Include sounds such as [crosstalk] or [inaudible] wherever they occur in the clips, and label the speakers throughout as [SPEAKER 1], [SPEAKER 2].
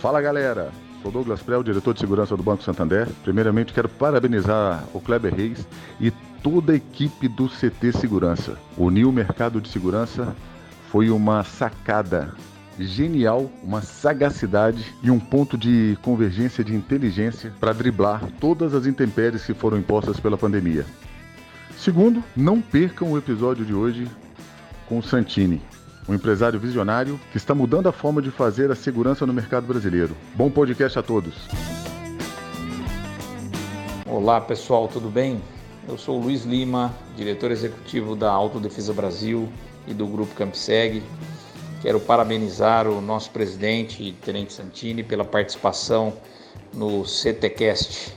[SPEAKER 1] Fala galera, sou Douglas Prel, diretor de segurança do Banco Santander. Primeiramente quero parabenizar o Kleber Reis e toda a equipe do CT Segurança. Unir o mercado de segurança foi uma sacada genial, uma sagacidade e um ponto de convergência de inteligência para driblar todas as intempéries que foram impostas pela pandemia. Segundo, não percam o episódio de hoje com o Santini, um empresário visionário que está mudando a forma de fazer a segurança no mercado brasileiro. Bom podcast a todos.
[SPEAKER 2] Olá pessoal, tudo bem? Eu sou o Luiz Lima, diretor executivo da Autodefesa Brasil e do Grupo Campseg. Quero parabenizar o nosso presidente, Tenente Santini, pela participação no CTcast.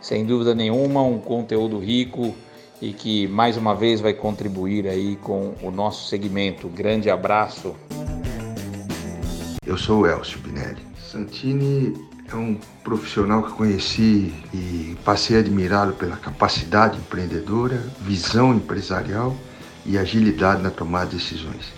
[SPEAKER 2] Sem dúvida nenhuma, um conteúdo rico e que mais uma vez vai contribuir aí com o nosso segmento. Grande abraço.
[SPEAKER 3] Eu sou o Elcio Pinelli. Santini é um profissional que conheci e passei a admirá-lo pela capacidade empreendedora, visão empresarial e agilidade na tomada de decisões.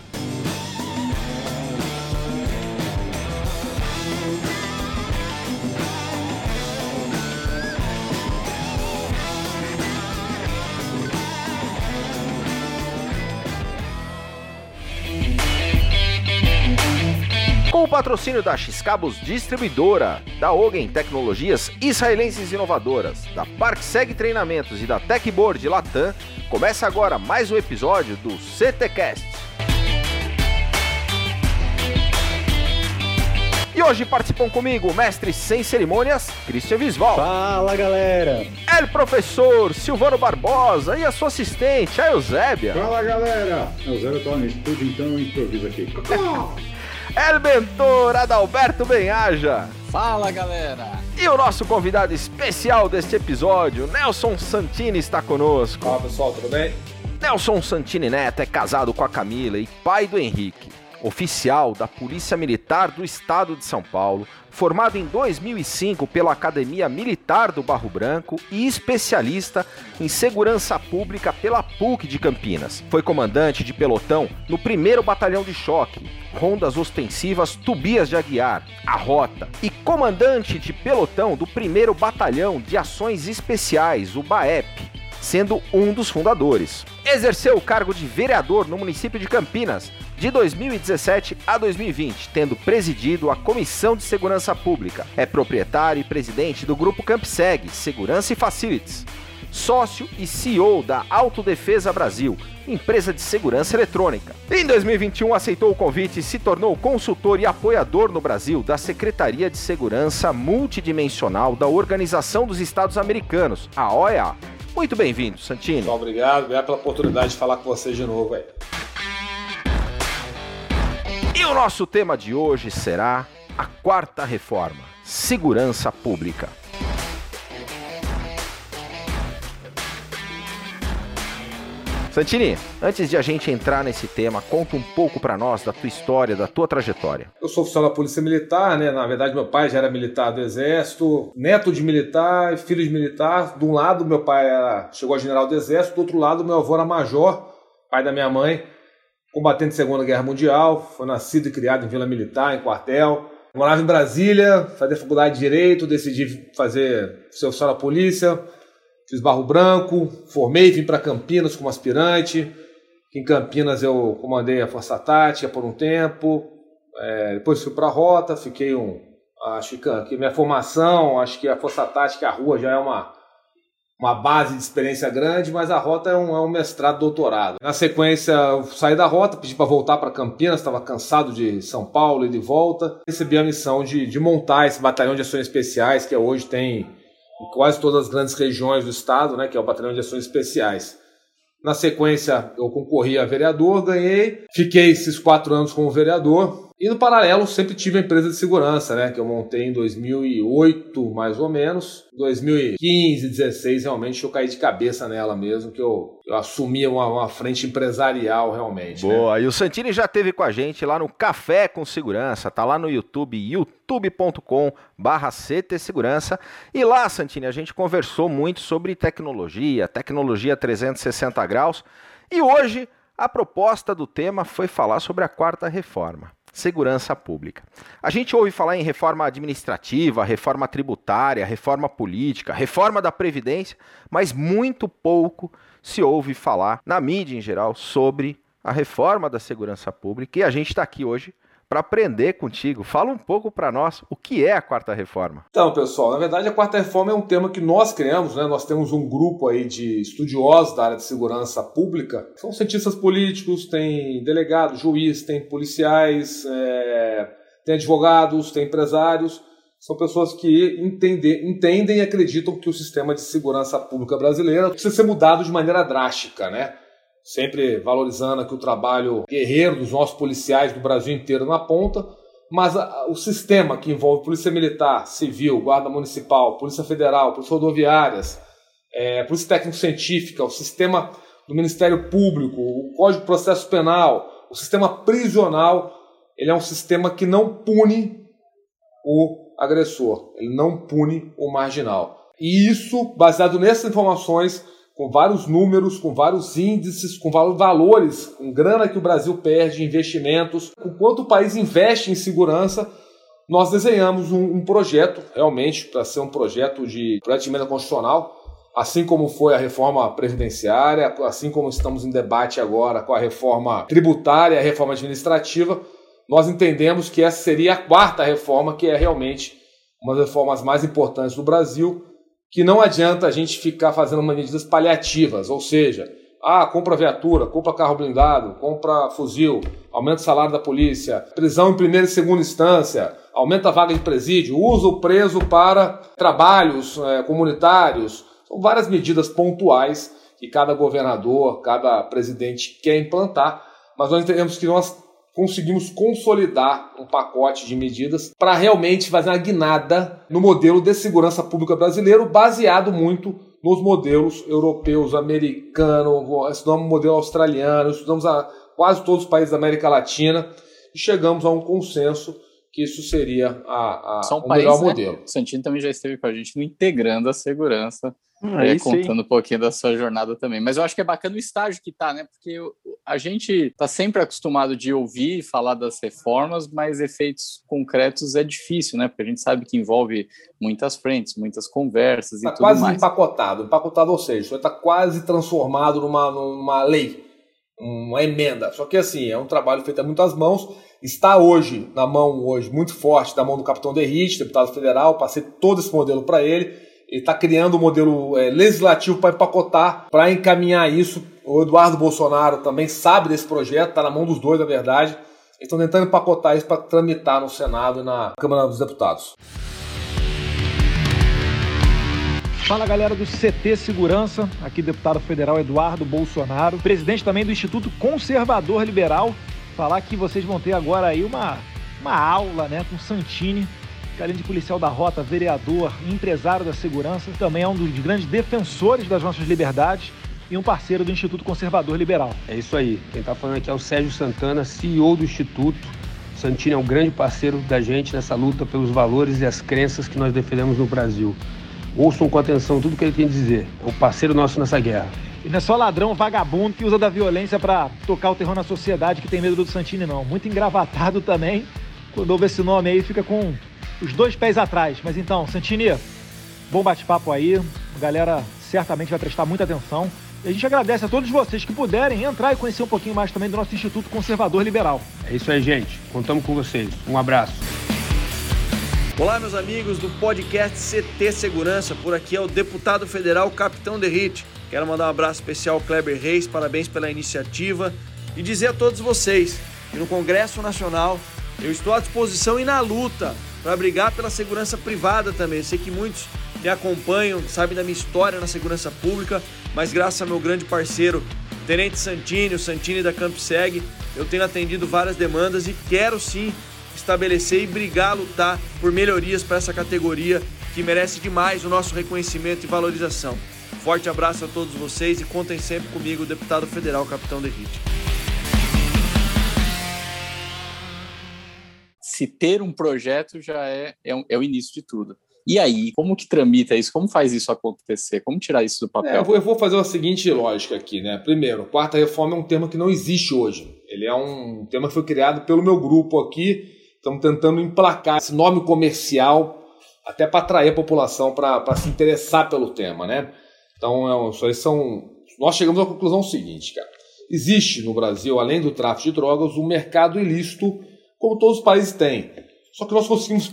[SPEAKER 4] Patrocínio da X-Cabos Distribuidora, da Ogen Tecnologias Israelenses Inovadoras, da ParkSeg Treinamentos e da Techboard Latam, começa agora mais um episódio do CTcast. E hoje participam comigo o mestre sem cerimônias, Christian Visval.
[SPEAKER 5] Fala galera!
[SPEAKER 4] El professor Silvano Barbosa e a sua assistente, a Eusébia.
[SPEAKER 5] Fala galera! Eusébio tá no estúdio, então eu improviso aqui. [laughs]
[SPEAKER 4] El mentor Adalberto Benhaja.
[SPEAKER 6] Fala galera!
[SPEAKER 4] E o nosso convidado especial deste episódio, Nelson Santini, está conosco.
[SPEAKER 7] Fala pessoal, tudo bem?
[SPEAKER 4] Nelson Santini Neto é casado com a Camila e pai do Henrique. Oficial da Polícia Militar do Estado de São Paulo, formado em 2005 pela Academia Militar do Barro Branco e especialista em segurança pública pela PUC de Campinas. Foi comandante de pelotão no 1 Batalhão de Choque, Rondas Ostensivas Tubias de Aguiar, a Rota, e comandante de pelotão do 1 Batalhão de Ações Especiais, o BAEP, sendo um dos fundadores. Exerceu o cargo de vereador no município de Campinas de 2017 a 2020, tendo presidido a Comissão de Segurança Pública. É proprietário e presidente do Grupo Campseg Segurança e Facilities. Sócio e CEO da Autodefesa Brasil, empresa de segurança eletrônica. Em 2021 aceitou o convite e se tornou consultor e apoiador no Brasil da Secretaria de Segurança Multidimensional da Organização dos Estados Americanos, a OEA. Muito bem-vindo, Santini.
[SPEAKER 7] Pessoal, obrigado. Obrigado pela oportunidade de falar com vocês de novo aí.
[SPEAKER 4] O nosso tema de hoje será a quarta reforma: segurança pública. Santini, antes de a gente entrar nesse tema, conta um pouco para nós da tua história, da tua trajetória.
[SPEAKER 7] Eu sou oficial da Polícia Militar, né? Na verdade, meu pai já era militar do Exército, neto de militar, filho de militar. De um lado, meu pai era, chegou a general do Exército, do outro lado, meu avô era major, pai da minha mãe, combatente de Segunda Guerra Mundial, foi nascido e criado em Vila Militar, em quartel. Morava em Brasília, fazia faculdade de Direito, decidi fazer oficial da polícia, fiz Barro Branco, formei, vim para Campinas como aspirante. Em Campinas eu comandei a Força Tática por um tempo, é, depois fui para a Rota, fiquei um, Acho que minha formação, acho que a força tática, a rua já é uma, uma base de experiência grande, mas a rota é um, é um mestrado, doutorado. Na sequência, eu saí da rota, pedi para voltar para Campinas, estava cansado de São Paulo e de volta. Recebi a missão de, de montar esse batalhão de ações especiais, que hoje tem em quase todas as grandes regiões do estado, né, que é o batalhão de ações especiais. Na sequência, eu concorri a vereador, ganhei, fiquei esses quatro anos como vereador. E no paralelo, sempre tive a empresa de segurança, né? Que eu montei em 2008, mais ou menos. 2015, 16, realmente eu caí de cabeça nela mesmo, que eu, eu assumi uma, uma frente empresarial realmente.
[SPEAKER 4] Né? Boa, né? e o Santini já teve com a gente lá no Café com Segurança, tá lá no YouTube, youtube.com barra Segurança. E lá, Santini, a gente conversou muito sobre tecnologia, tecnologia 360 graus. E hoje a proposta do tema foi falar sobre a quarta reforma segurança pública. A gente ouve falar em reforma administrativa, reforma tributária, reforma política, reforma da Previdência, mas muito pouco se ouve falar na mídia em geral sobre a reforma da segurança pública e a gente está aqui hoje para aprender contigo. Fala um pouco para nós o que é a quarta reforma.
[SPEAKER 7] Então, pessoal, na verdade a quarta reforma é um tema que nós criamos, né? Nós temos um grupo aí de estudiosos da área de segurança pública. São cientistas políticos, tem delegados, juiz, tem policiais, é... tem advogados, tem empresários. São pessoas que entendem, entendem e acreditam que o sistema de segurança pública brasileira precisa ser mudado de maneira drástica, né? Sempre valorizando aqui o trabalho guerreiro dos nossos policiais do Brasil inteiro na ponta, mas a, o sistema que envolve Polícia Militar, Civil, Guarda Municipal, Polícia Federal, Polícia Rodoviárias, é, Polícia Técnico-Científica, o sistema do Ministério Público, o Código de Processo Penal, o sistema prisional, ele é um sistema que não pune o agressor, ele não pune o marginal. E isso, baseado nessas informações, com vários números, com vários índices, com vários valores, com grana que o Brasil perde, investimentos, com quanto o país investe em segurança, nós desenhamos um, um projeto, realmente, para ser um projeto de de emenda constitucional, assim como foi a reforma previdenciária, assim como estamos em debate agora com a reforma tributária, a reforma administrativa, nós entendemos que essa seria a quarta reforma, que é realmente uma das reformas mais importantes do Brasil, que não adianta a gente ficar fazendo medidas paliativas, ou seja, ah, compra viatura, compra carro blindado, compra fuzil, aumenta o salário da polícia, prisão em primeira e segunda instância, aumenta a vaga de presídio, usa o preso para trabalhos é, comunitários. São várias medidas pontuais que cada governador, cada presidente quer implantar, mas nós entendemos que nós conseguimos consolidar um pacote de medidas para realmente fazer uma guinada no modelo de segurança pública brasileiro, baseado muito nos modelos europeus, americanos, estudamos o modelo australiano, estudamos a quase todos os países da América Latina e chegamos a um consenso que isso seria a, a,
[SPEAKER 6] São o país, melhor né? modelo. O Santino também já esteve com a gente no Integrando a Segurança, ah, é, contando um pouquinho da sua jornada também. Mas eu acho que é bacana o estágio que tá, né? Porque a gente tá sempre acostumado de ouvir falar das reformas, mas efeitos concretos é difícil, né? Porque a gente sabe que envolve muitas frentes, muitas conversas tá e tudo
[SPEAKER 7] mais.
[SPEAKER 6] quase
[SPEAKER 7] empacotado, empacotado, ou seja, está quase transformado numa, numa lei, uma emenda. Só que assim, é um trabalho feito a muitas mãos está hoje na mão hoje muito forte da mão do capitão Derrite, deputado federal, passei todo esse modelo para ele. Ele está criando um modelo é, legislativo para empacotar, para encaminhar isso. O Eduardo Bolsonaro também sabe desse projeto, está na mão dos dois, na verdade. Eles estão tentando empacotar isso para tramitar no Senado e na Câmara dos Deputados.
[SPEAKER 8] Fala galera do CT Segurança, aqui deputado federal Eduardo Bolsonaro, presidente também do Instituto Conservador Liberal, falar que vocês vão ter agora aí uma, uma aula né, com Santini, que além de policial da rota, vereador empresário da segurança, também é um dos grandes defensores das nossas liberdades e um parceiro do Instituto Conservador Liberal.
[SPEAKER 9] É isso aí. Quem está falando aqui é o Sérgio Santana, CEO do Instituto. Santini é um grande parceiro da gente nessa luta pelos valores e as crenças que nós defendemos no Brasil. Ouçam com atenção tudo que ele tem a dizer. É um parceiro nosso nessa guerra.
[SPEAKER 8] E não é só ladrão, vagabundo que usa da violência para tocar o terror na sociedade que tem medo do Santini, não. Muito engravatado também. Quando ouve esse nome aí, fica com os dois pés atrás. Mas então, Santini, bom bate-papo aí. A galera certamente vai prestar muita atenção. E a gente agradece a todos vocês que puderem entrar e conhecer um pouquinho mais também do nosso Instituto Conservador Liberal.
[SPEAKER 9] É isso aí, gente. Contamos com vocês. Um abraço.
[SPEAKER 10] Olá, meus amigos do podcast CT Segurança. Por aqui é o deputado federal Capitão Derrite. Quero mandar um abraço especial ao Kleber Reis, parabéns pela iniciativa e dizer a todos vocês que no Congresso Nacional eu estou à disposição e na luta para brigar pela segurança privada também. Eu sei que muitos me acompanham, sabem da minha história na segurança pública, mas graças ao meu grande parceiro, Tenente Santini, o Santini da Campseg, eu tenho atendido várias demandas e quero sim estabelecer e brigar, lutar por melhorias para essa categoria que merece demais o nosso reconhecimento e valorização. Forte abraço a todos vocês e contem sempre comigo, deputado federal Capitão Derrite.
[SPEAKER 6] Se ter um projeto já é, é, um, é, o início de tudo. E aí, como que tramita isso? Como faz isso acontecer? Como tirar isso do papel?
[SPEAKER 7] É, eu, vou, eu, vou, fazer a seguinte lógica aqui, né? Primeiro, quarta reforma é um tema que não existe hoje. Ele é um tema que foi criado pelo meu grupo aqui, Estamos tentando emplacar esse nome comercial até para atrair a população para se interessar pelo tema, né? Então, é, são. Nós chegamos à conclusão seguinte, cara. Existe no Brasil, além do tráfico de drogas, um mercado ilícito, como todos os países têm. Só que nós conseguimos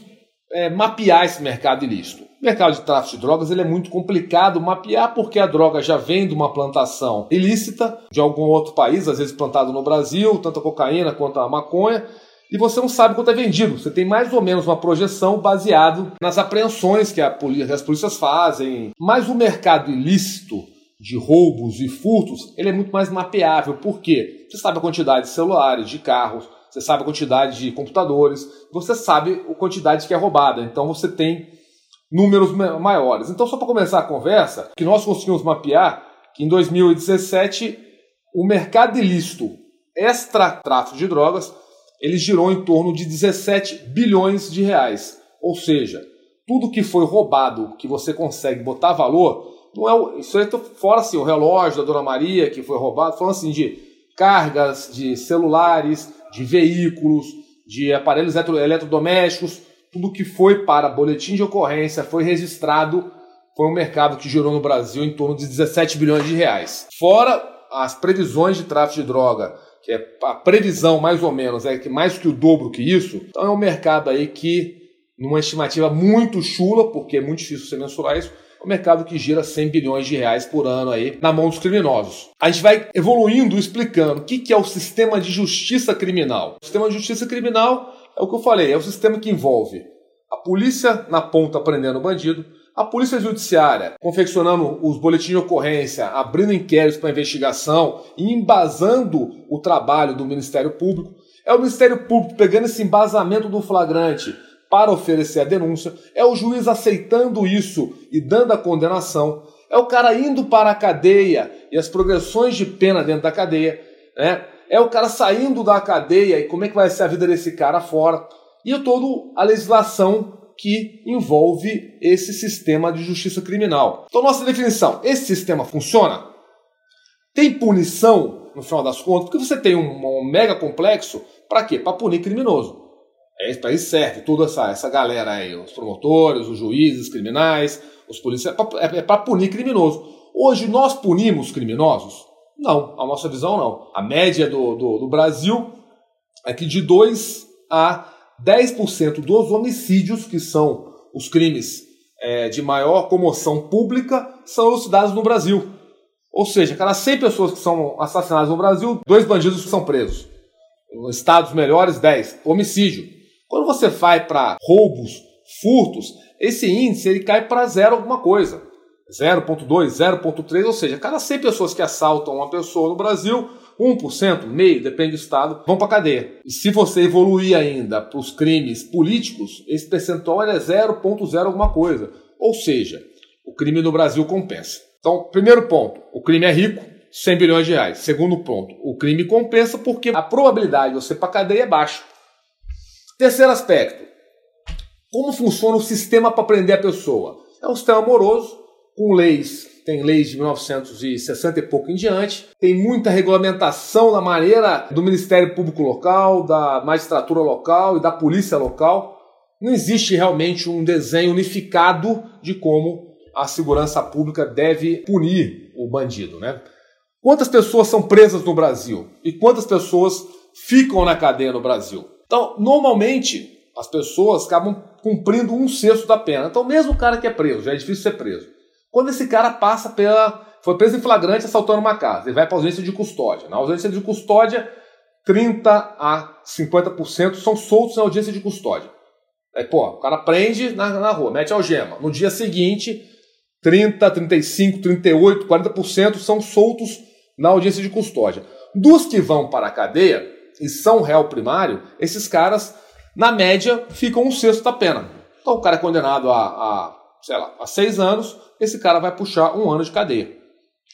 [SPEAKER 7] é, mapear esse mercado ilícito. O mercado de tráfico de drogas ele é muito complicado mapear porque a droga já vem de uma plantação ilícita de algum outro país, às vezes plantado no Brasil, tanto a cocaína quanto a maconha, e você não sabe quanto é vendido. Você tem mais ou menos uma projeção baseado nas apreensões que, a, as polícias fazem. Mas o mercado ilícito de roubos e furtos, ele é muito mais mapeável. Por quê? Você sabe a quantidade de celulares, de carros, você sabe a quantidade de computadores, você sabe a quantidade que é roubada. Então você tem números maiores. Então, só para começar a conversa, que nós conseguimos mapear que em 2017 o mercado ilícito extra tráfico de drogas ele girou em torno de 17 bilhões de reais. Ou seja, tudo que foi roubado, que você consegue botar valor, não é isso aí fora assim, o relógio da Dona Maria que foi roubado, falando assim de cargas de celulares, de veículos, de aparelhos eletrodomésticos, tudo que foi para boletim de ocorrência, foi registrado, foi um mercado que girou no Brasil em torno de 17 bilhões de reais. Fora as previsões de tráfico de droga que é a previsão mais ou menos é que mais que o dobro que isso, então é um mercado aí que, numa estimativa muito chula, porque é muito difícil você mensurar isso, é um mercado que gira 100 bilhões de reais por ano aí na mão dos criminosos. A gente vai evoluindo explicando o que é o sistema de justiça criminal. O sistema de justiça criminal é o que eu falei, é o sistema que envolve a polícia na ponta prendendo o bandido, a Polícia Judiciária confeccionando os boletins de ocorrência, abrindo inquéritos para investigação e embasando o trabalho do Ministério Público. É o Ministério Público pegando esse embasamento do flagrante para oferecer a denúncia. É o juiz aceitando isso e dando a condenação. É o cara indo para a cadeia e as progressões de pena dentro da cadeia. Né? É o cara saindo da cadeia e como é que vai ser a vida desse cara fora. E toda a legislação que envolve esse sistema de justiça criminal. Então, nossa definição: esse sistema funciona? Tem punição, no final das contas, porque você tem um, um mega complexo, para quê? Para punir criminoso. É para isso serve toda essa, essa galera aí, os promotores, os juízes criminais, os policiais, é para é punir criminoso. Hoje nós punimos criminosos? Não, a nossa visão não. A média do, do, do Brasil é que de 2 a 10% dos homicídios, que são os crimes é, de maior comoção pública, são elucidados no Brasil. Ou seja, cada 100 pessoas que são assassinadas no Brasil, dois bandidos são presos. Nos estados melhores, 10. Homicídio. Quando você vai para roubos, furtos, esse índice ele cai para zero alguma coisa. 0,2, 0,3, ou seja, cada 100 pessoas que assaltam uma pessoa no Brasil, 1%, meio, depende do estado, vão para cadeia. E se você evoluir ainda para os crimes políticos, esse percentual é 0,0 alguma coisa. Ou seja, o crime no Brasil compensa. Então, primeiro ponto, o crime é rico, 100 bilhões de reais. Segundo ponto, o crime compensa porque a probabilidade de você ir para cadeia é baixa. Terceiro aspecto, como funciona o sistema para prender a pessoa? É um sistema amoroso, com leis tem leis de 1960 e pouco em diante, tem muita regulamentação na maneira do Ministério Público local, da magistratura local e da polícia local. Não existe realmente um desenho unificado de como a segurança pública deve punir o bandido, né? Quantas pessoas são presas no Brasil e quantas pessoas ficam na cadeia no Brasil? Então, normalmente, as pessoas acabam cumprindo um sexto da pena. Então, mesmo o cara que é preso, já é difícil ser preso. Quando esse cara passa pela. foi preso em flagrante assaltando uma casa, ele vai para ausência de custódia. Na ausência de custódia, 30 a 50% são soltos na audiência de custódia. Aí, pô, o cara prende na, na rua, mete algema. No dia seguinte, 30, 35, 38, 40% são soltos na audiência de custódia. Dos que vão para a cadeia e são réu primário, esses caras, na média, ficam um sexto da pena. Então o cara é condenado a, a sei lá, a seis anos, esse cara vai puxar um ano de cadeia.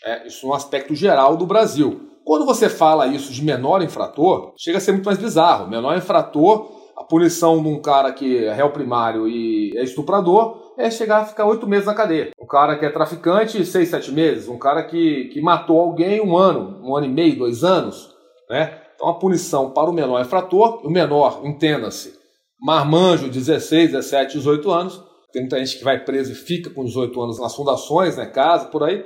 [SPEAKER 7] É, isso no aspecto geral do Brasil. Quando você fala isso de menor infrator, chega a ser muito mais bizarro. Menor infrator, a punição de um cara que é réu primário e é estuprador é chegar a ficar oito meses na cadeia. Um cara que é traficante, seis, sete meses. Um cara que, que matou alguém, um ano, um ano e meio, dois anos. Né? Então a punição para o menor infrator, o menor, entenda-se, marmanjo, 16, 17, 18 anos. Tem muita gente que vai preso e fica com 18 anos nas fundações, né, casa, por aí.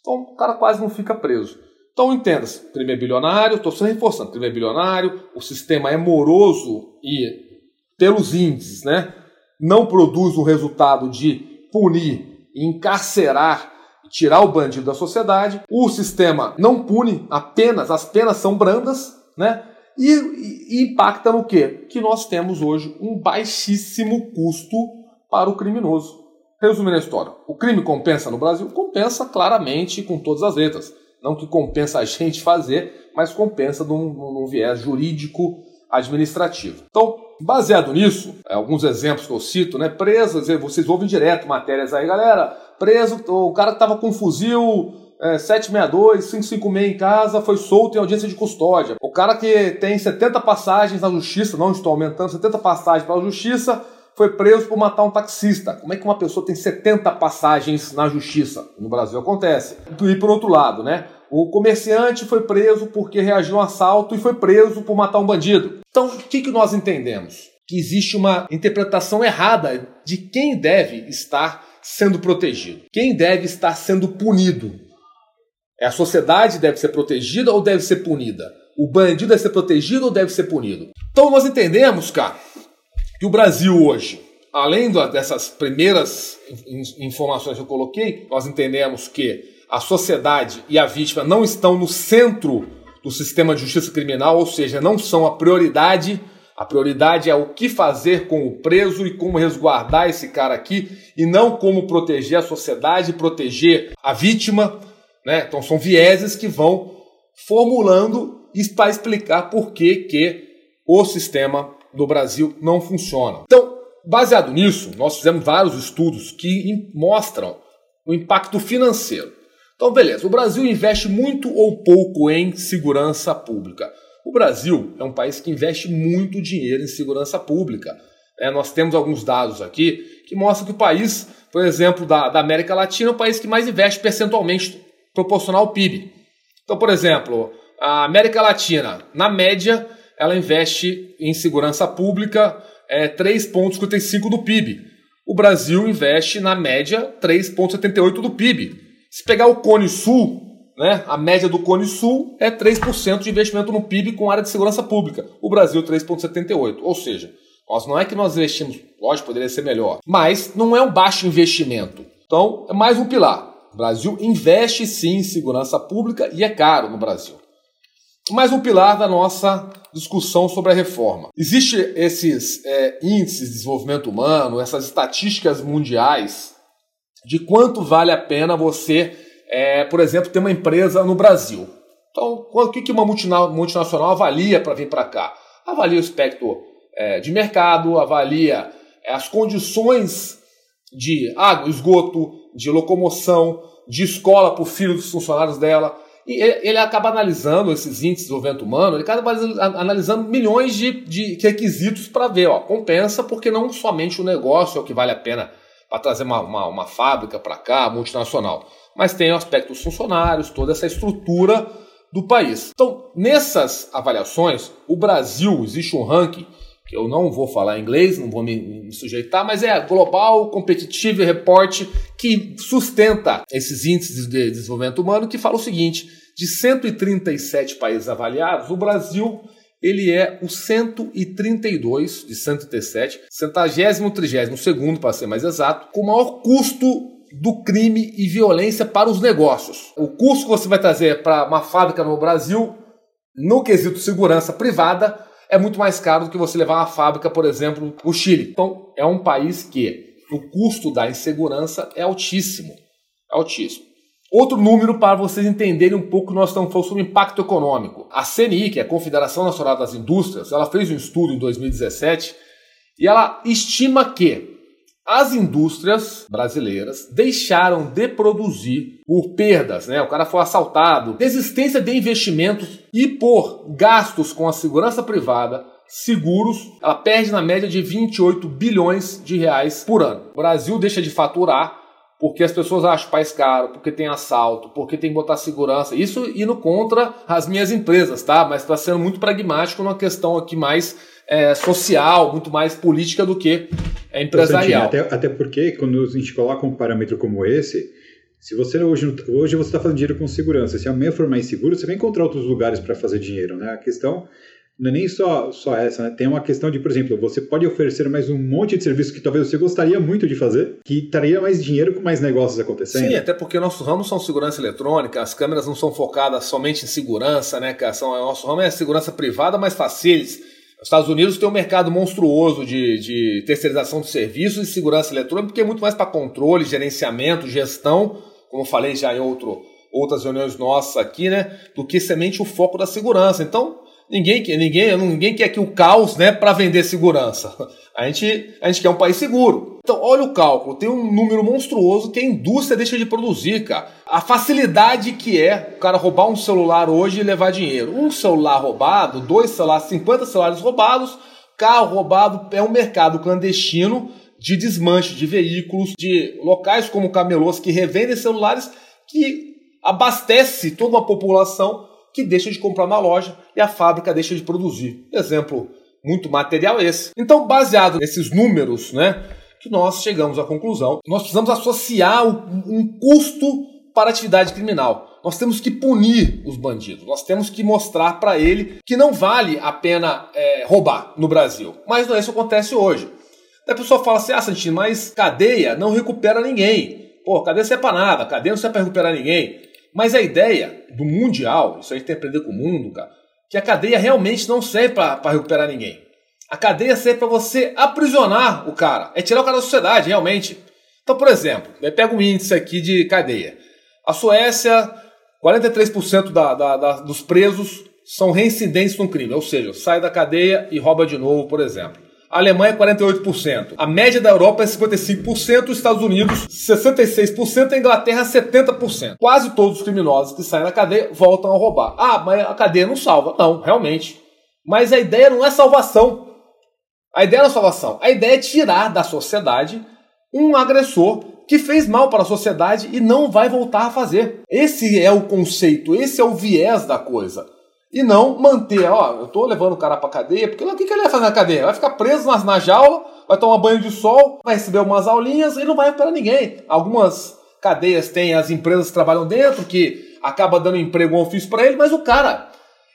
[SPEAKER 7] Então o cara quase não fica preso. Então entenda-se, crime é bilionário, estou só reforçando, crime é bilionário, o sistema é moroso e, pelos índices, né, não produz um resultado de punir, encarcerar tirar o bandido da sociedade. O sistema não pune, apenas as penas são brandas, né? E, e, impacta no quê? Que nós temos hoje um baixíssimo custo para o criminoso. Resumindo a história, o crime compensa no Brasil? Compensa claramente com todas as letras. Não que compensa a gente fazer, mas compensa num, num viés jurídico administrativo. Então, baseado nisso, é, alguns exemplos que eu cito, né? Presas, vocês ouvem direto matérias aí, galera. Preso, o cara que estava com um fuzil é, 762, 556 em casa, foi solto em audiência de custódia. O cara que tem 70 passagens na justiça, não estou aumentando, 70 passagens para a justiça, foi preso por matar um taxista. Como é que uma pessoa tem 70 passagens na justiça? No Brasil acontece. E por outro lado, né? O comerciante foi preso porque reagiu a um assalto e foi preso por matar um bandido. Então, o que, que nós entendemos? Que existe uma interpretação errada de quem deve estar sendo protegido, quem deve estar sendo punido. É a sociedade deve ser protegida ou deve ser punida? O bandido deve ser protegido ou deve ser punido? Então nós entendemos, cara, que o Brasil hoje, além dessas primeiras informações que eu coloquei, nós entendemos que a sociedade e a vítima não estão no centro do sistema de justiça criminal, ou seja, não são a prioridade. A prioridade é o que fazer com o preso e como resguardar esse cara aqui, e não como proteger a sociedade, proteger a vítima. Né? Então são vieses que vão formulando para explicar por que, que o sistema do Brasil não funciona. Então, baseado nisso, nós fizemos vários estudos que mostram o impacto financeiro. Então, beleza, o Brasil investe muito ou pouco em segurança pública. O Brasil é um país que investe muito dinheiro em segurança pública. É, nós temos alguns dados aqui que mostram que o país, por exemplo, da, da América Latina, é o país que mais investe percentualmente proporcional ao PIB. Então, por exemplo, a América Latina, na média, ela investe em segurança pública é, 3,55% do PIB. O Brasil investe, na média, 3,78% do PIB. Se pegar o Cone Sul, né, a média do Cone Sul é 3% de investimento no PIB com área de segurança pública. O Brasil 3,78%. Ou seja, nós não é que nós investimos, lógico, poderia ser melhor, mas não é um baixo investimento. Então, é mais um pilar. Brasil investe sim em segurança pública e é caro no Brasil. Mais um pilar da nossa discussão sobre a reforma. Existem esses é, índices de desenvolvimento humano, essas estatísticas mundiais de quanto vale a pena você, é, por exemplo, ter uma empresa no Brasil. Então, o que uma multinacional avalia para vir para cá? Avalia o aspecto é, de mercado, avalia é, as condições de água, esgoto, de locomoção, de escola para o filho dos funcionários dela. E ele acaba analisando esses índices de desenvolvimento humano, ele acaba analisando milhões de, de requisitos para ver, ó, compensa, porque não somente o negócio é o que vale a pena para trazer uma, uma, uma fábrica para cá, multinacional, mas tem o aspecto dos funcionários, toda essa estrutura do país. Então, nessas avaliações, o Brasil, existe um ranking, que eu não vou falar inglês, não vou me, me sujeitar, mas é a Global Competitive Report, que sustenta esses índices de desenvolvimento humano, que fala o seguinte: de 137 países avaliados, o Brasil ele é o 132 de 137, centagésimo trigésimo segundo para ser mais exato, com o maior custo do crime e violência para os negócios. O custo que você vai trazer para uma fábrica no Brasil, no quesito segurança privada, é muito mais caro do que você levar uma fábrica, por exemplo, para o Chile. Então, é um país que o custo da insegurança é altíssimo. É altíssimo. Outro número para vocês entenderem um pouco nós estamos falando sobre o impacto econômico. A CNI, que é a Confederação Nacional das Indústrias, ela fez um estudo em 2017 e ela estima que as indústrias brasileiras deixaram de produzir por perdas, né? O cara foi assaltado, desistência de investimentos e por gastos com a segurança privada, seguros, ela perde na média de 28 bilhões de reais por ano. O Brasil deixa de faturar porque as pessoas acham pais caro, porque tem assalto, porque tem que botar segurança. Isso indo contra as minhas empresas, tá? Mas está sendo muito pragmático numa questão aqui mais é, social, muito mais política do que é, empresarial.
[SPEAKER 5] Até, até porque quando a gente coloca um parâmetro como esse, se você hoje, hoje você está fazendo dinheiro com segurança, se amanhã for mais seguro, você vai encontrar outros lugares para fazer dinheiro, né? A questão não é nem só, só essa, né? tem uma questão de, por exemplo, você pode oferecer mais um monte de serviços que talvez você gostaria muito de fazer, que traria mais dinheiro com mais negócios acontecendo.
[SPEAKER 7] Sim, até porque nossos ramos são segurança eletrônica, as câmeras não são focadas somente em segurança, né, cara? São, nosso ramo é segurança privada, mas facilis. Os Estados Unidos tem um mercado monstruoso de, de terceirização de serviços e segurança eletrônica, porque é muito mais para controle, gerenciamento, gestão, como eu falei já em outro, outras reuniões nossas aqui, né? Do que semente o foco da segurança. Então, Ninguém, ninguém, ninguém quer que o caos né, para vender segurança. A gente, a gente quer um país seguro. Então, olha o cálculo: tem um número monstruoso que a indústria deixa de produzir, cara. A facilidade que é o cara roubar um celular hoje e levar dinheiro. Um celular roubado, dois celulares, 50 celulares roubados, carro roubado é um mercado clandestino de desmanche de veículos, de locais como camelôs que revendem celulares que abastece toda uma população que deixa de comprar na loja e a fábrica deixa de produzir. Exemplo muito material esse. Então, baseado nesses números, né, que nós chegamos à conclusão, nós precisamos associar um custo para a atividade criminal. Nós temos que punir os bandidos. Nós temos que mostrar para ele que não vale a pena é, roubar no Brasil. Mas não é isso que acontece hoje. Daí a pessoa fala assim: ah, Santino, mas cadeia não recupera ninguém. Pô, cadeia não serve para nada, cadeia não serve para recuperar ninguém. Mas a ideia do Mundial, isso a gente tem que aprender com o mundo, cara, que a cadeia realmente não serve para recuperar ninguém. A cadeia serve para você aprisionar o cara, é tirar o cara da sociedade, realmente. Então, por exemplo, eu pego um índice aqui de cadeia. A Suécia, 43% da, da, da, dos presos são reincidentes no crime, ou seja, sai da cadeia e rouba de novo, por exemplo. A Alemanha 48%. A média da Europa é 55%, os Estados Unidos 66%, a Inglaterra 70%. Quase todos os criminosos que saem da cadeia voltam a roubar. Ah, mas a cadeia não salva. Não, realmente. Mas a ideia não é salvação. A ideia não é salvação. A ideia é tirar da sociedade um agressor que fez mal para a sociedade e não vai voltar a fazer. Esse é o conceito, esse é o viés da coisa. E não manter, ó, eu tô levando o cara pra cadeia, porque o que, que ele vai fazer na cadeia? Vai ficar preso na, na jaula, vai tomar banho de sol, vai receber umas aulinhas e não vai para ninguém. Algumas cadeias têm as empresas que trabalham dentro, que acaba dando emprego ou ofício para ele, mas o cara,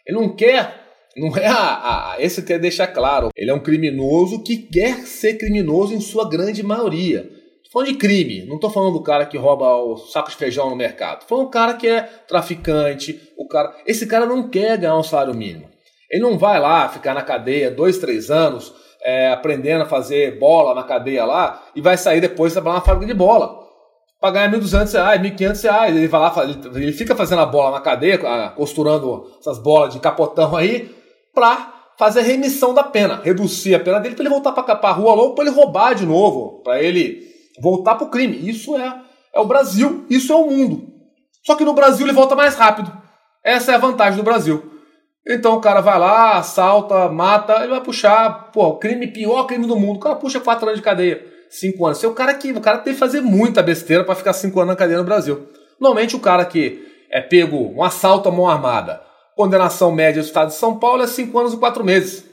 [SPEAKER 7] ele não quer, não é a, a, esse quer deixar claro, ele é um criminoso que quer ser criminoso em sua grande maioria falando de crime, não estou falando do cara que rouba o saco de feijão no mercado. Falando do cara que é traficante, o cara. Esse cara não quer ganhar um salário mínimo. Ele não vai lá ficar na cadeia dois, três anos, é, aprendendo a fazer bola na cadeia lá, e vai sair depois trabalhar na fábrica de bola. Para ganhar R$ 1.200, R$ 1.500, ele vai lá, ele fica fazendo a bola na cadeia, costurando essas bolas de capotão aí, para fazer a remissão da pena, reduzir a pena dele para ele voltar para a rua logo, para ele roubar de novo, para ele voltar para o crime. Isso é, é o Brasil, isso é o mundo. Só que no Brasil ele volta mais rápido. Essa é a vantagem do Brasil. Então o cara vai lá, assalta, mata, ele vai puxar, pô, crime, pior crime do mundo. O cara puxa quatro anos de cadeia, cinco anos. Esse é o cara que o cara tem que fazer muita besteira para ficar cinco anos na cadeia no Brasil. Normalmente o cara que é pego um assalto à mão armada, condenação média do estado de São Paulo é cinco anos e quatro meses.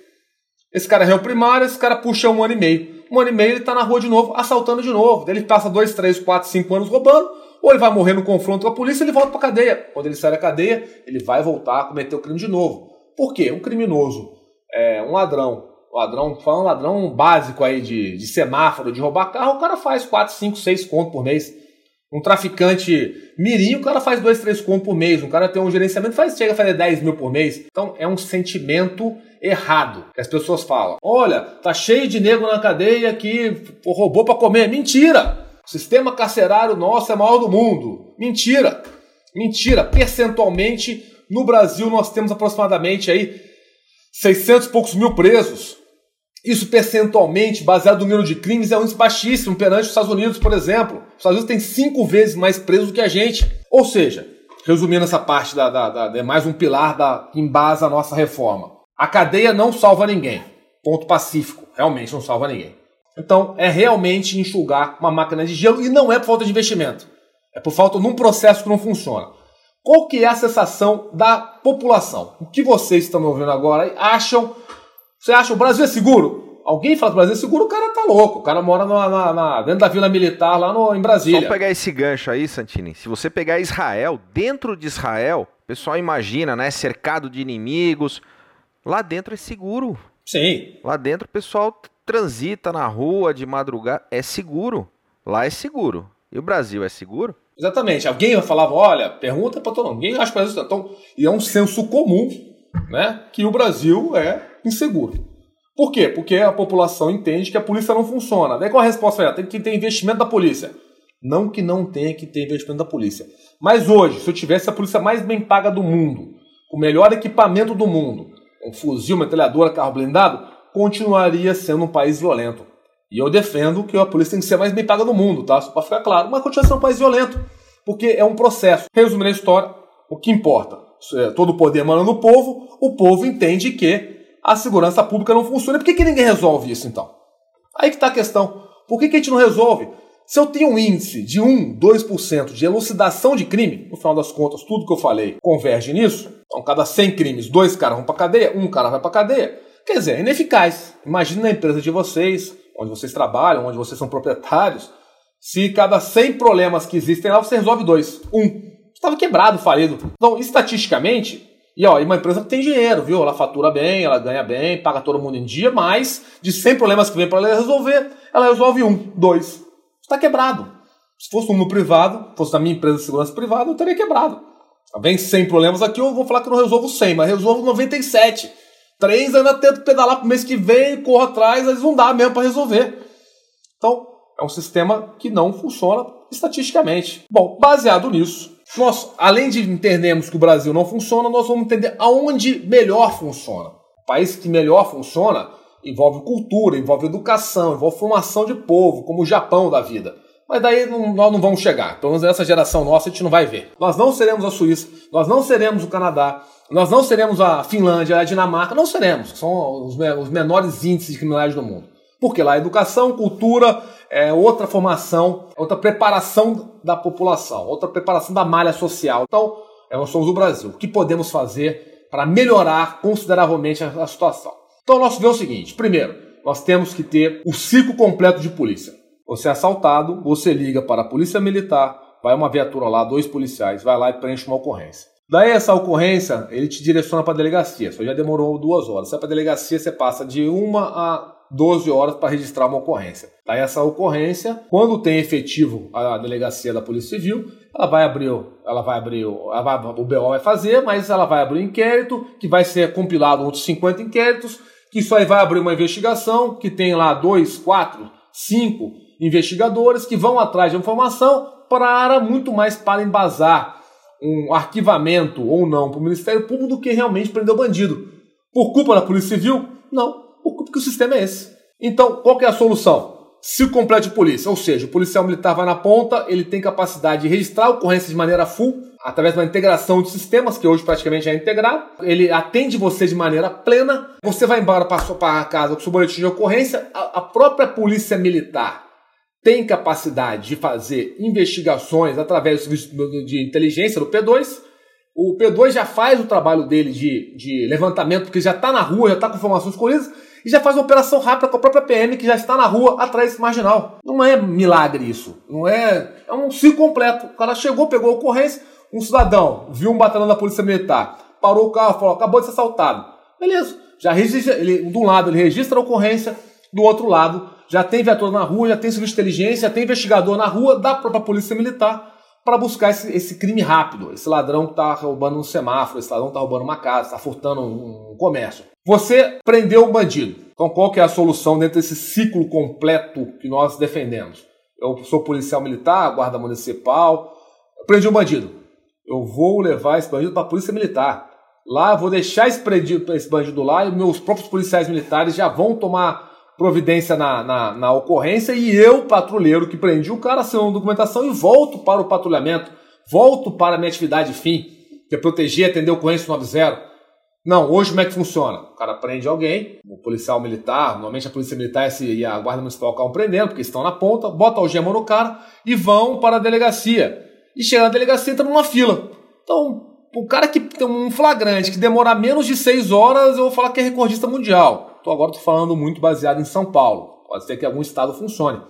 [SPEAKER 7] Esse cara é réu primário, esse cara puxa um ano e meio um ano e meio ele está na rua de novo, assaltando de novo. Daí ele passa dois, três, quatro, cinco anos roubando, ou ele vai morrer no confronto com a polícia ele volta para cadeia. Quando ele sai da cadeia, ele vai voltar a cometer o crime de novo. Por quê? Um criminoso é, um ladrão, ladrão, falando ladrão básico aí de, de semáforo, de roubar carro, o cara faz 4, 5, 6 contos por mês. Um traficante mirim, o cara faz 2, 3 contos por mês. Um cara tem um gerenciamento, faz, chega a fazer 10 mil por mês. Então é um sentimento errado que as pessoas falam. Olha, tá cheio de negro na cadeia que roubou para comer. Mentira! O sistema carcerário nosso é maior do mundo. Mentira! Mentira! Percentualmente, no Brasil nós temos aproximadamente aí 600 e poucos mil presos. Isso percentualmente, baseado no número de crimes, é um índice baixíssimo perante os Estados Unidos, por exemplo. Os Estados Unidos têm cinco vezes mais presos do que a gente. Ou seja, resumindo essa parte, da, da, da é mais um pilar da, que embasa a nossa reforma. A cadeia não salva ninguém. Ponto pacífico. Realmente não salva ninguém. Então, é realmente enxugar uma máquina de gelo e não é por falta de investimento. É por falta de um processo que não funciona. Qual que é a sensação da população? O que vocês estão me ouvindo agora acham você acha o Brasil é seguro? Alguém fala que o Brasil é seguro, o cara tá louco. O cara mora na, na, na, dentro da Vila Militar lá no, em Brasília.
[SPEAKER 4] Só pegar esse gancho aí, Santini. Se você pegar Israel, dentro de Israel, o pessoal imagina, né? Cercado de inimigos. Lá dentro é seguro.
[SPEAKER 7] Sim.
[SPEAKER 4] Lá dentro o pessoal transita na rua de madrugada. É seguro. Lá é seguro. E o Brasil é seguro?
[SPEAKER 7] Exatamente. Alguém falava, olha, pergunta para todo mundo. Ninguém acha que o Brasil está tão... E é um senso comum, né? Que o Brasil é inseguro. Por quê? Porque a população entende que a polícia não funciona. Daí qual a resposta é? Tem que ter investimento da polícia. Não que não tenha que ter investimento da polícia. Mas hoje, se eu tivesse a polícia mais bem paga do mundo, com o melhor equipamento do mundo, um fuzil, metralhadora, carro blindado, continuaria sendo um país violento. E eu defendo que a polícia tem que ser mais bem paga do mundo, tá? Só para ficar claro. Mas continua sendo um país violento. Porque é um processo. Resumindo a história, o que importa? É, todo o poder emana no povo, o povo entende que a segurança pública não funciona. Por que, que ninguém resolve isso então? Aí que está a questão. Por que, que a gente não resolve? Se eu tenho um índice de 1, 2% de elucidação de crime, no final das contas, tudo que eu falei converge nisso. Então, cada 100 crimes, dois caras vão para cadeia, um cara vai para cadeia. Quer dizer, é ineficaz. Imagine na empresa de vocês, onde vocês trabalham, onde vocês são proprietários, se cada 100 problemas que existem lá, você resolve dois. Um. Estava quebrado, falido. Então, estatisticamente, e ó, e uma empresa que tem dinheiro, viu? Ela fatura bem, ela ganha bem, paga todo mundo em dia, mas de 100 problemas que vem para ela resolver, ela resolve um, dois. Está quebrado. Se fosse um no privado, fosse na minha empresa de segurança privada, eu teria quebrado. Vem 100 problemas aqui, eu vou falar que eu não resolvo 100, mas resolvo 97. Três ainda tento pedalar pro mês que vem, corro atrás, mas não dá mesmo para resolver. Então, é um sistema que não funciona estatisticamente. Bom, baseado nisso, nós, além de entendermos que o Brasil não funciona, nós vamos entender aonde melhor funciona. O país que melhor funciona envolve cultura, envolve educação, envolve formação de povo, como o Japão da vida. Mas daí não, nós não vamos chegar. Pelo menos nessa geração nossa a gente não vai ver. Nós não seremos a Suíça, nós não seremos o Canadá, nós não seremos a Finlândia, a Dinamarca, não seremos. São os, os menores índices de criminalidade do mundo. Porque lá educação, cultura, é outra formação, outra preparação da população, outra preparação da malha social. Então, é, nós somos o Brasil. O que podemos fazer para melhorar consideravelmente a, a situação? Então, nós vemos o seguinte: primeiro, nós temos que ter o ciclo completo de polícia. Você é assaltado, você liga para a polícia militar, vai uma viatura lá, dois policiais, vai lá e preenche uma ocorrência. Daí essa ocorrência, ele te direciona para a delegacia. Só já demorou duas horas. Você vai para a delegacia, você passa de uma a 12 horas para registrar uma ocorrência. Daí essa ocorrência, quando tem efetivo a delegacia da Polícia Civil, ela vai abrir, ela vai abrir, ela vai, o BO vai fazer, mas ela vai abrir um inquérito, que vai ser compilado outros 50 inquéritos, que isso aí vai abrir uma investigação, que tem lá dois, quatro, cinco investigadores que vão atrás de informação para muito mais para embasar um arquivamento ou não para o Ministério Público do que realmente prender o bandido. Por culpa da Polícia Civil? Não porque o sistema é esse. Então, qual é a solução? Ciclo completo de polícia, ou seja, o policial militar vai na ponta, ele tem capacidade de registrar a ocorrência de maneira full, através de uma integração de sistemas, que hoje praticamente é integrado. Ele atende você de maneira plena, você vai embora para casa com o seu boletim de ocorrência, a, a própria polícia militar tem capacidade de fazer investigações através do serviço de inteligência do P2. O P2 já faz o trabalho dele de, de levantamento, porque já está na rua, já está com informações colhidas e já faz uma operação rápida com a própria PM que já está na rua atrás desse marginal. Não é milagre isso. Não é. É um ciclo completo. O cara chegou, pegou a ocorrência, um cidadão viu um batalhão da Polícia Militar, parou o carro, falou: acabou de ser assaltado. Beleza. já registra, ele, de um lado ele registra a ocorrência, do outro lado já tem viatura na rua, já tem serviço de inteligência, já tem investigador na rua da própria polícia militar para buscar esse, esse, crime rápido, esse ladrão que está roubando um semáforo, esse ladrão está roubando uma casa, está furtando um, um comércio. Você prendeu um bandido. Então qual que é a solução dentro desse ciclo completo que nós defendemos? Eu sou policial militar, guarda municipal, prendi um bandido. Eu vou levar esse bandido para a polícia militar. Lá, vou deixar esse, bandido, esse bandido lá e meus próprios policiais militares já vão tomar providência na, na, na, ocorrência e eu, patrulheiro que prendi o cara, assino documentação e volto para o patrulhamento, volto para a minha atividade fim, que é proteger e atender ocorrência 90. Não, hoje como é que funciona? O cara prende alguém, o policial militar, normalmente a polícia militar e a guarda municipal acabam prendendo, porque estão na ponta, bota o algema no cara e vão para a delegacia. E chega na delegacia entra numa fila. Então, o cara que tem um flagrante que demora menos de seis horas, eu vou falar que é recordista mundial. Tô, agora estou falando muito baseado em São Paulo. Pode ser que algum estado funcione.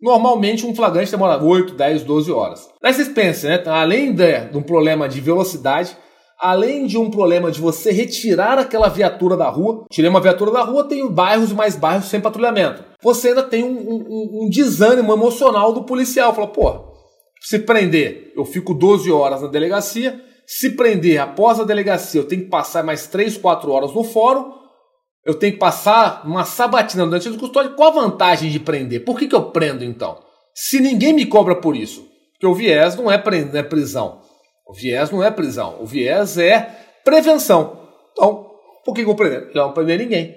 [SPEAKER 7] Normalmente um flagrante demora 8, 10, 12 horas. Aí vocês pensem, né? Além de, de um problema de velocidade, além de um problema de você retirar aquela viatura da rua, tirei uma viatura da rua, tem bairros e mais bairros sem patrulhamento. Você ainda tem um, um, um desânimo emocional do policial. Fala, pô, se prender, eu fico 12 horas na delegacia. Se prender após a delegacia, eu tenho que passar mais 3, 4 horas no fórum. Eu tenho que passar uma sabatina durante o custódio. Qual a vantagem de prender? Por que, que eu prendo então? Se ninguém me cobra por isso. Porque o viés não é, não é prisão. O viés não é prisão, o viés é prevenção. Então, por que, eu prendo? Não prender ninguém.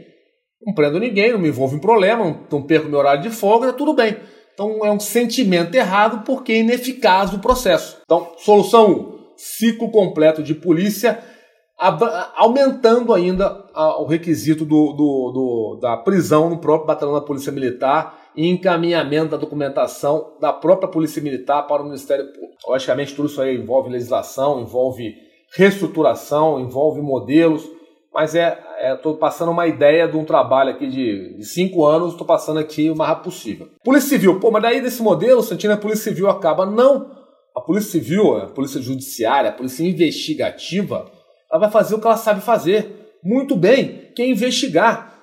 [SPEAKER 7] Não prendo ninguém, não me envolvo em problema, não, perco meu horário de folga, tá tudo bem. Então é um sentimento errado porque é ineficaz o processo. Então, solução 1, ciclo completo de polícia, aumentando ainda o requisito do, do, do, da prisão no próprio batalhão da Polícia Militar e encaminhamento da documentação da própria Polícia Militar para o Ministério Público. Logicamente, tudo isso aí envolve legislação, envolve reestruturação, envolve modelos, mas é estou é, passando uma ideia de um trabalho aqui de, de cinco anos, estou passando aqui o mais rápido possível. Polícia Civil, pô, mas daí desse modelo, Santina, a Polícia Civil acaba. Não! A Polícia Civil, a Polícia Judiciária, a Polícia Investigativa, ela vai fazer o que ela sabe fazer muito bem, que é investigar.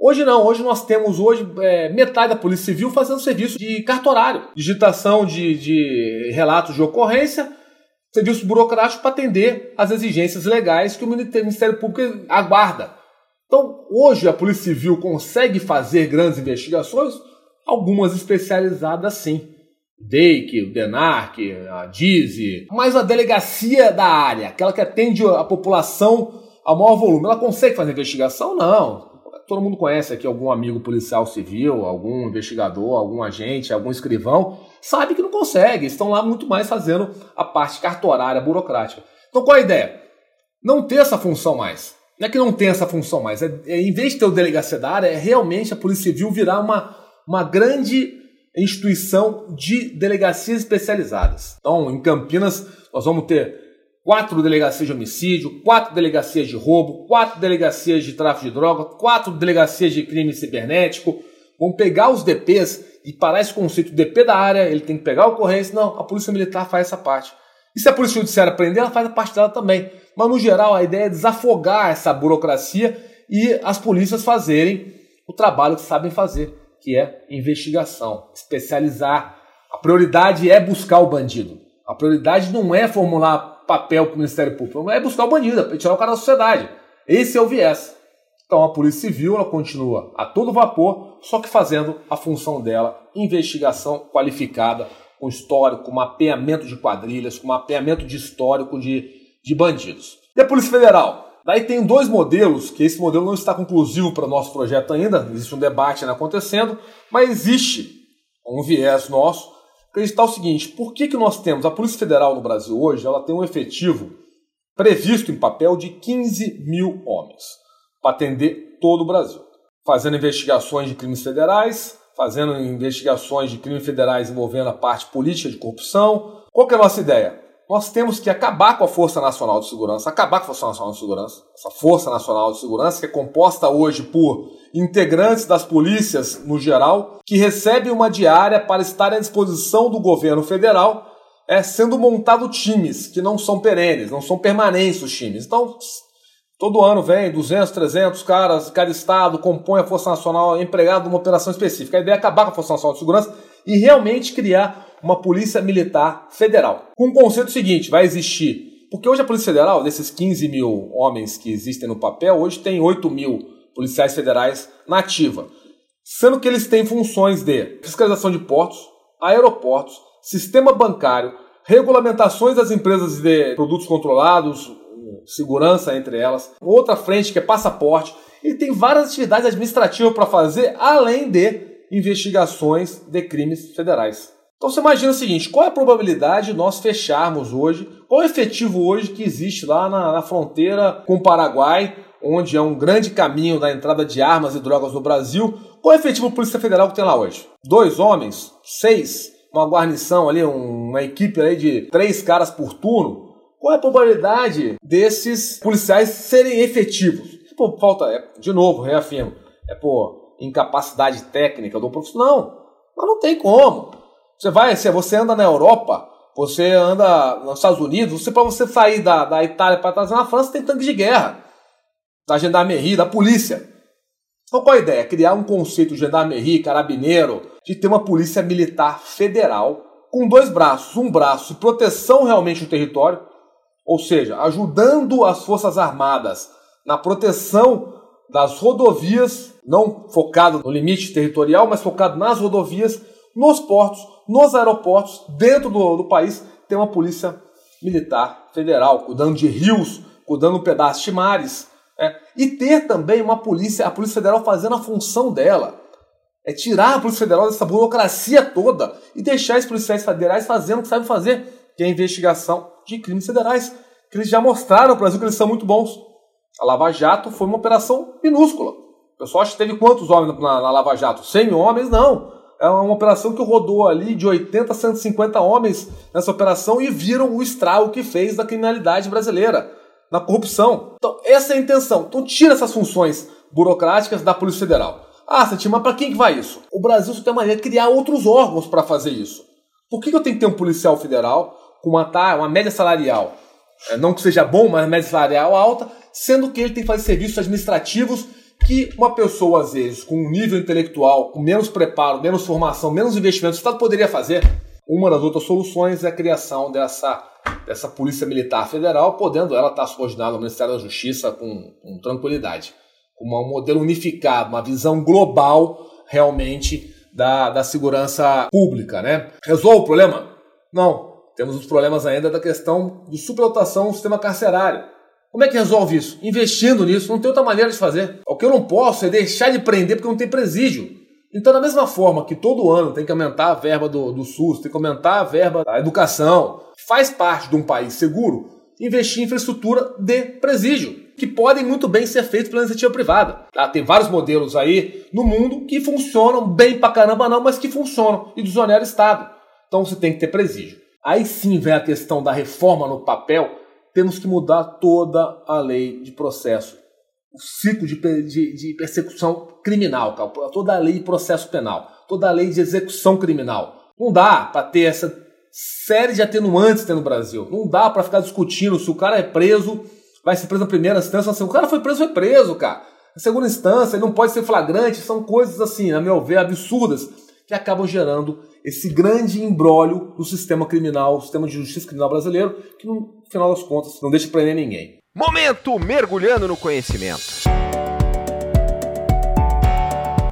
[SPEAKER 7] Hoje não, hoje nós temos hoje é, metade da Polícia Civil fazendo serviço de cartorário, digitação de, de relatos de ocorrência, serviço burocrático para atender às exigências legais que o Ministério Público aguarda. Então, hoje a Polícia Civil consegue fazer grandes investigações, algumas especializadas sim. DEIC, o DENARC, a DIZI, mas a delegacia da área, aquela que atende a população ao maior volume, ela consegue fazer investigação? Não todo mundo conhece aqui algum amigo policial civil, algum investigador, algum agente, algum escrivão, sabe que não consegue, estão lá muito mais fazendo a parte cartorária, burocrática. Então qual a ideia? Não ter essa função mais. Não é que não tem essa função mais, é, é, em vez de ter o delegacia da área, é realmente a Polícia Civil virar uma, uma grande instituição de delegacias especializadas. Então, em Campinas, nós vamos ter quatro delegacias de homicídio, quatro delegacias de roubo, quatro delegacias de tráfico de droga, quatro delegacias de crime cibernético. Vão pegar os DPs e parar esse conceito DP da área, ele tem que pegar a ocorrência. Não, a Polícia Militar faz essa parte. E se a Polícia Judiciária prender, ela faz a parte dela também. Mas, no geral, a ideia é desafogar essa burocracia e as polícias fazerem o trabalho que sabem fazer, que é investigação, especializar. A prioridade é buscar o bandido. A prioridade não é formular papel para o Ministério Público, é buscar o bandido, é tirar o cara da sociedade. Esse é o viés. Então a Polícia Civil ela continua a todo vapor, só que fazendo a função dela, investigação qualificada, com histórico, com mapeamento de quadrilhas, com mapeamento de histórico de, de bandidos. E a Polícia Federal? Daí tem dois modelos, que esse modelo não está conclusivo para o nosso projeto ainda, existe um debate acontecendo, mas existe um viés nosso acreditar o seguinte: por que, que nós temos a Polícia Federal no Brasil hoje? Ela tem um efetivo previsto em papel de 15 mil homens para atender todo o Brasil, fazendo investigações de crimes federais, fazendo investigações de crimes federais envolvendo a parte política de corrupção. Qual que é a nossa ideia? Nós temos que acabar com a Força Nacional de Segurança, acabar com a Força Nacional de Segurança, essa Força Nacional de Segurança que é composta hoje por integrantes das polícias no geral, que recebem uma diária para estar à disposição do governo federal, é, sendo montado times que não são perenes, não são permanentes os times. Então, Todo ano vem 200, 300 caras, cada estado compõe a Força Nacional empregado numa operação específica. A ideia é acabar com a Força Nacional de Segurança e realmente criar uma Polícia Militar Federal. Com o conceito seguinte, vai existir... Porque hoje a Polícia Federal, desses 15 mil homens que existem no papel, hoje tem 8 mil policiais federais na ativa. Sendo que eles têm funções de fiscalização de portos, aeroportos, sistema bancário, regulamentações das empresas de produtos controlados, segurança entre elas, outra frente que é passaporte. Ele tem várias atividades administrativas para fazer, além de investigações de crimes federais. Então você imagina o seguinte: qual é a probabilidade de nós fecharmos hoje? Qual é o efetivo hoje que existe lá na, na fronteira com o Paraguai, onde é um grande caminho da entrada de armas e drogas no Brasil? Qual é o efetivo Polícia Federal que tem lá hoje? Dois homens? Seis? Uma guarnição ali, uma equipe ali de três caras por turno? Qual é a probabilidade desses policiais serem efetivos? Pô, falta, é, de novo, reafirmo, é por incapacidade técnica do profissional. Mas não tem como. Você vai, se você anda na Europa, você anda nos Estados Unidos, você para você sair da, da Itália para trazer na França tem tanque de guerra, da gendarmerie, da polícia. Então qual a ideia? Criar um conceito de gendarmerie, carabineiro, de ter uma polícia militar federal com dois braços. Um braço proteção realmente do território, ou seja, ajudando as Forças Armadas na proteção das rodovias, não focado no limite territorial, mas focado nas rodovias, nos portos, nos aeroportos, dentro do, do país, tem uma polícia militar federal, cuidando de rios, cuidando um pedaço de mares, é, e ter também uma polícia, a Polícia Federal fazendo a função dela. É tirar a Polícia Federal dessa burocracia toda e deixar os policiais federais fazendo o que sabem fazer, que é a investigação de crimes federais, que eles já mostraram para o Brasil que eles são muito bons. A Lava Jato foi uma operação minúscula. Pessoal acha que teve quantos homens na, na Lava Jato? 100 homens? Não. É uma operação que rodou ali de 80 a 150 homens nessa operação e viram o estrago que fez da criminalidade brasileira, na corrupção. Então, essa é a intenção. Então, tira essas funções burocráticas da Polícia Federal. Ah, Santinho, mas para quem que vai isso? O Brasil só tem maneira de criar outros órgãos para fazer isso. Por que, que eu tenho que ter um policial federal com uma, uma média salarial é, não que seja bom, mas média salarial alta, sendo que ele tem que fazer serviços administrativos que uma pessoa, às vezes, com um nível intelectual, com menos preparo, menos formação, menos investimento, o Estado poderia fazer. Uma das outras soluções é a criação dessa, dessa Polícia Militar Federal, podendo ela estar subordinada ao Ministério da Justiça com, com tranquilidade. Com um modelo unificado, uma visão global, realmente, da, da segurança pública. Né? Resolve o problema? Não, temos os problemas ainda da questão de superlotação no sistema carcerário. Como é que resolve isso? Investindo nisso, não tem outra maneira de fazer. O que eu não posso é deixar de prender porque não tem presídio. Então, da mesma forma que todo ano tem que aumentar a verba do, do SUS, tem que aumentar a verba da educação, faz parte de um país seguro investir em infraestrutura de presídio, que podem muito bem ser feitos pela iniciativa privada. Tá? Tem vários modelos aí no mundo que funcionam bem pra caramba não, mas que funcionam e desoneram o Estado. Então você tem que ter presídio. Aí sim vem a questão da reforma no papel. Temos que mudar toda a lei de processo, o ciclo de, de, de persecução criminal, toda a lei de processo penal, toda a lei de execução criminal. Não dá para ter essa série de atenuantes no Brasil. Não dá para ficar discutindo se o cara é preso, vai ser preso na primeira instância. O cara foi preso, foi preso, cara. Na segunda instância, ele não pode ser flagrante. São coisas assim, a meu ver, absurdas que acabam gerando esse grande embrólio do sistema criminal, o sistema de justiça criminal brasileiro, que no final das contas não deixa prender ninguém.
[SPEAKER 4] Momento mergulhando no conhecimento.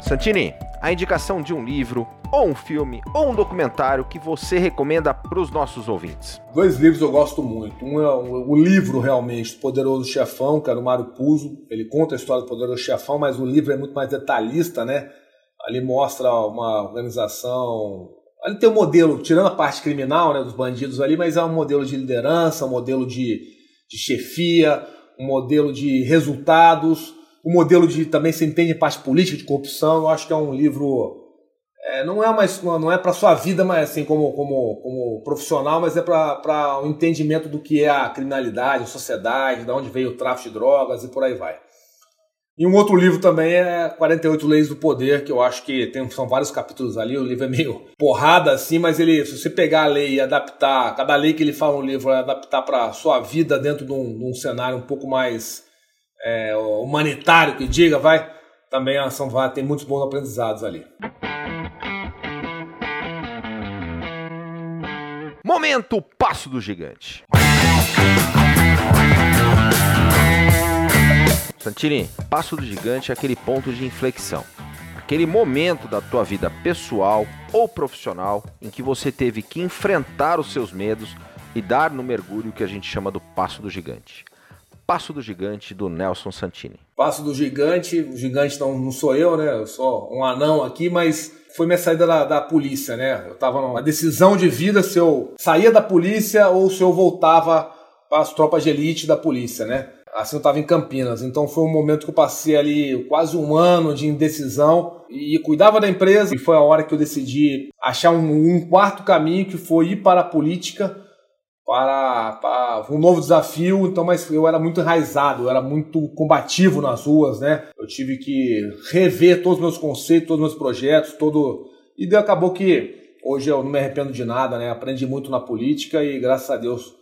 [SPEAKER 4] Santini, a indicação de um livro, ou um filme, ou um documentário que você recomenda para os nossos ouvintes?
[SPEAKER 7] Dois livros eu gosto muito. Um é o, o livro realmente, Poderoso Chefão, que é do Mário Puzo. Ele conta a história do Poderoso Chefão, mas o livro é muito mais detalhista, né? Ali mostra uma organização. Ali tem um modelo, tirando a parte criminal né, dos bandidos ali, mas é um modelo de liderança, um modelo de, de chefia, um modelo de resultados, um modelo de também se entende parte política de corrupção. Eu acho que é um livro é, não é mais não é para sua vida, mas assim como como, como profissional, mas é para o um entendimento do que é a criminalidade, a sociedade, de onde veio o tráfico de drogas e por aí vai. E um outro livro também é 48 Leis do Poder, que eu acho que tem, são vários capítulos ali. O livro é meio porrada assim, mas ele, se você pegar a lei e adaptar, cada lei que ele fala no livro, é adaptar para sua vida dentro de um, de um, cenário um pouco mais é, humanitário que diga, vai, também São tem muitos bons aprendizados ali.
[SPEAKER 4] Momento Passo do Gigante. Santini, Passo do Gigante é aquele ponto de inflexão. Aquele momento da tua vida pessoal ou profissional em que você teve que enfrentar os seus medos e dar no mergulho que a gente chama do Passo do Gigante. Passo do Gigante do Nelson Santini.
[SPEAKER 7] Passo do Gigante, o gigante não, não sou eu, né? Eu sou um anão aqui, mas foi minha saída da, da polícia, né? Eu tava numa decisão de vida se eu saía da polícia ou se eu voltava para as tropas de elite da polícia, né? Assim eu estava em Campinas, então foi um momento que eu passei ali quase um ano de indecisão e cuidava da empresa e foi a hora que eu decidi achar um, um quarto caminho que foi ir para a política para, para, um novo desafio, então, mas eu era muito enraizado, eu era muito combativo nas ruas, né? Eu tive que rever todos os meus conceitos, todos os meus projetos, todo. E acabou que hoje eu não me arrependo de nada, né? Aprendi muito na política e graças a Deus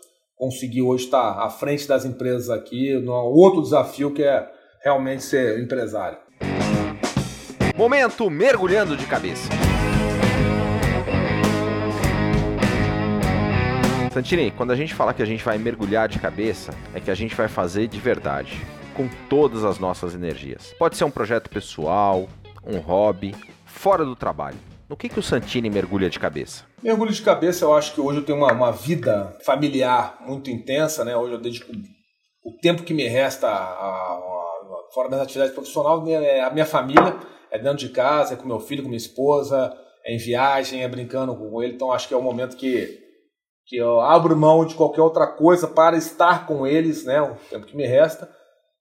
[SPEAKER 7] consegui hoje estar à frente das empresas aqui, no outro desafio que é realmente ser empresário.
[SPEAKER 4] Momento mergulhando de cabeça. Santini, quando a gente fala que a gente vai mergulhar de cabeça, é que a gente vai fazer de verdade, com todas as nossas energias. Pode ser um projeto pessoal, um hobby, fora do trabalho. No que, que o Santini mergulha de cabeça?
[SPEAKER 7] Mergulho de cabeça, eu acho que hoje eu tenho uma, uma vida familiar muito intensa, né? Hoje eu dedico o tempo que me resta a, a, a, fora das atividades profissionais, é a minha família, é dentro de casa, é com meu filho, com minha esposa, é em viagem, é brincando com ele. Então acho que é o momento que que eu abro mão de qualquer outra coisa para estar com eles, né, o tempo que me resta.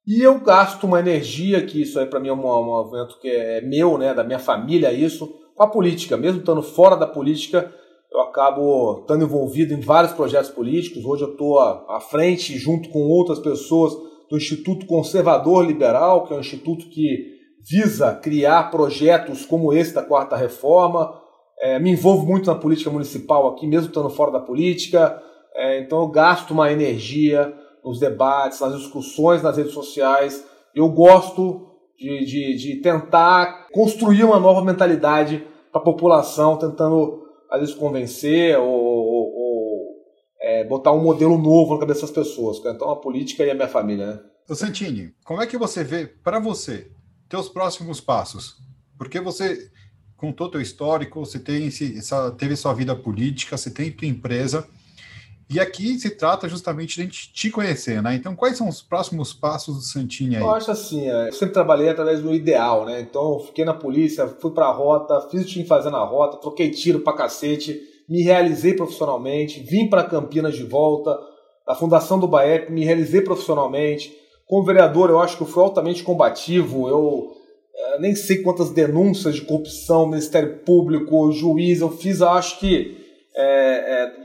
[SPEAKER 7] E eu gasto uma energia, que isso aí para mim é um movimento que é meu, né, da minha família, isso, com a política. Mesmo estando fora da política, eu acabo estando envolvido em vários projetos políticos. Hoje eu estou à frente, junto com outras pessoas, do Instituto Conservador Liberal, que é um instituto que visa criar projetos como esse da Quarta Reforma, é, me envolvo muito na política municipal aqui, mesmo estando fora da política. É, então eu gasto uma energia nos debates, nas discussões nas redes sociais. Eu gosto de, de, de tentar construir uma nova mentalidade para a população, tentando às vezes convencer ou, ou, ou é, botar um modelo novo na cabeça das pessoas. Então a política e a minha família. Né?
[SPEAKER 5] Ô Santini, como é que você vê para você teus próximos passos? Porque você contou teu histórico, você tem essa, teve sua vida política, você tem tua empresa. E aqui se trata justamente de a gente te conhecer, né? Então, quais são os próximos passos do Santini aí?
[SPEAKER 7] Eu acho assim, é, eu sempre trabalhei através do ideal, né? Então, fiquei na polícia, fui pra rota, fiz o que fazer na rota, troquei tiro pra cacete, me realizei profissionalmente, vim para Campinas de volta, da fundação do BAEP, me realizei profissionalmente. Como vereador, eu acho que eu fui altamente combativo, eu é, nem sei quantas denúncias de corrupção, Ministério Público, juiz, eu fiz, acho que é, é,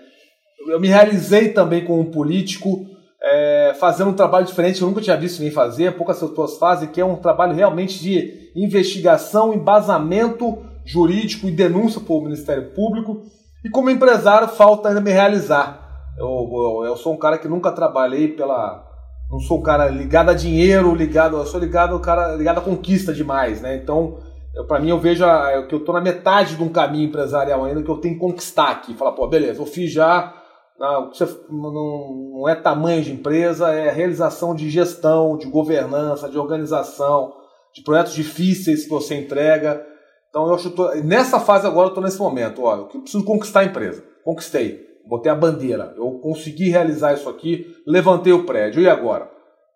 [SPEAKER 7] eu me realizei também como político, é, fazendo um trabalho diferente, eu nunca tinha visto ninguém fazer, poucas pessoas fazem, que é um trabalho realmente de investigação, embasamento jurídico e denúncia para o Ministério Público. E como empresário, falta ainda me realizar. Eu, eu, eu sou um cara que nunca trabalhei pela, não sou um cara ligado a dinheiro, ligado, eu sou ligado cara ligado à conquista demais, né? Então, para mim eu vejo a, que eu tô na metade de um caminho empresarial ainda que eu tenho que conquistar aqui, falar, pô, beleza, eu fiz já, não, não, não é tamanho de empresa, é realização de gestão, de governança, de organização, de projetos difíceis que você entrega. Então eu acho que tô, nessa fase agora eu estou nesse momento, olha, eu preciso conquistar a empresa. Conquistei botei a bandeira, eu consegui realizar isso aqui, levantei o prédio, e agora?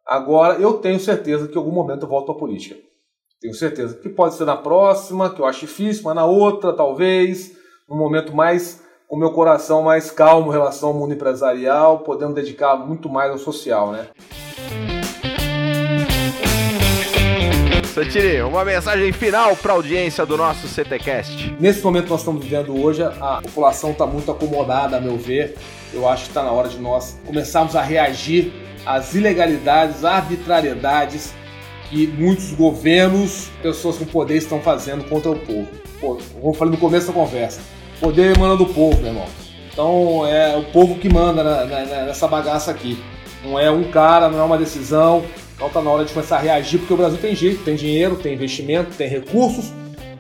[SPEAKER 7] Agora eu tenho certeza que em algum momento eu volto à política. Tenho certeza que pode ser na próxima, que eu acho difícil, mas na outra, talvez, num momento mais com meu coração mais calmo em relação ao mundo empresarial, podendo dedicar muito mais ao social, né?
[SPEAKER 4] Santini, uma mensagem final para a audiência do nosso CTcast.
[SPEAKER 7] Nesse momento que nós estamos vivendo hoje, a população está muito acomodada, a meu ver. Eu acho que está na hora de nós começarmos a reagir às ilegalidades, arbitrariedades que muitos governos, pessoas com poder estão fazendo contra o povo. Pô, vou falar no começo da conversa. Poder emana do povo, meu irmão. Então é o povo que manda na, na, nessa bagaça aqui. Não é um cara, não é uma decisão, Então tá na hora de começar a reagir, porque o Brasil tem jeito, tem dinheiro, tem investimento, tem recursos.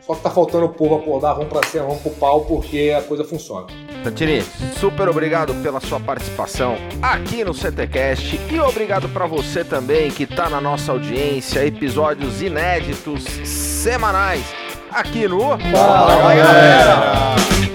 [SPEAKER 7] Só que tá faltando o povo acordar, vamos pra cima, vamos pro pau, porque a coisa funciona.
[SPEAKER 4] Santini, super obrigado pela sua participação aqui no CTcast e obrigado para você também que tá na nossa audiência, episódios inéditos semanais aqui no
[SPEAKER 7] Fala, galera!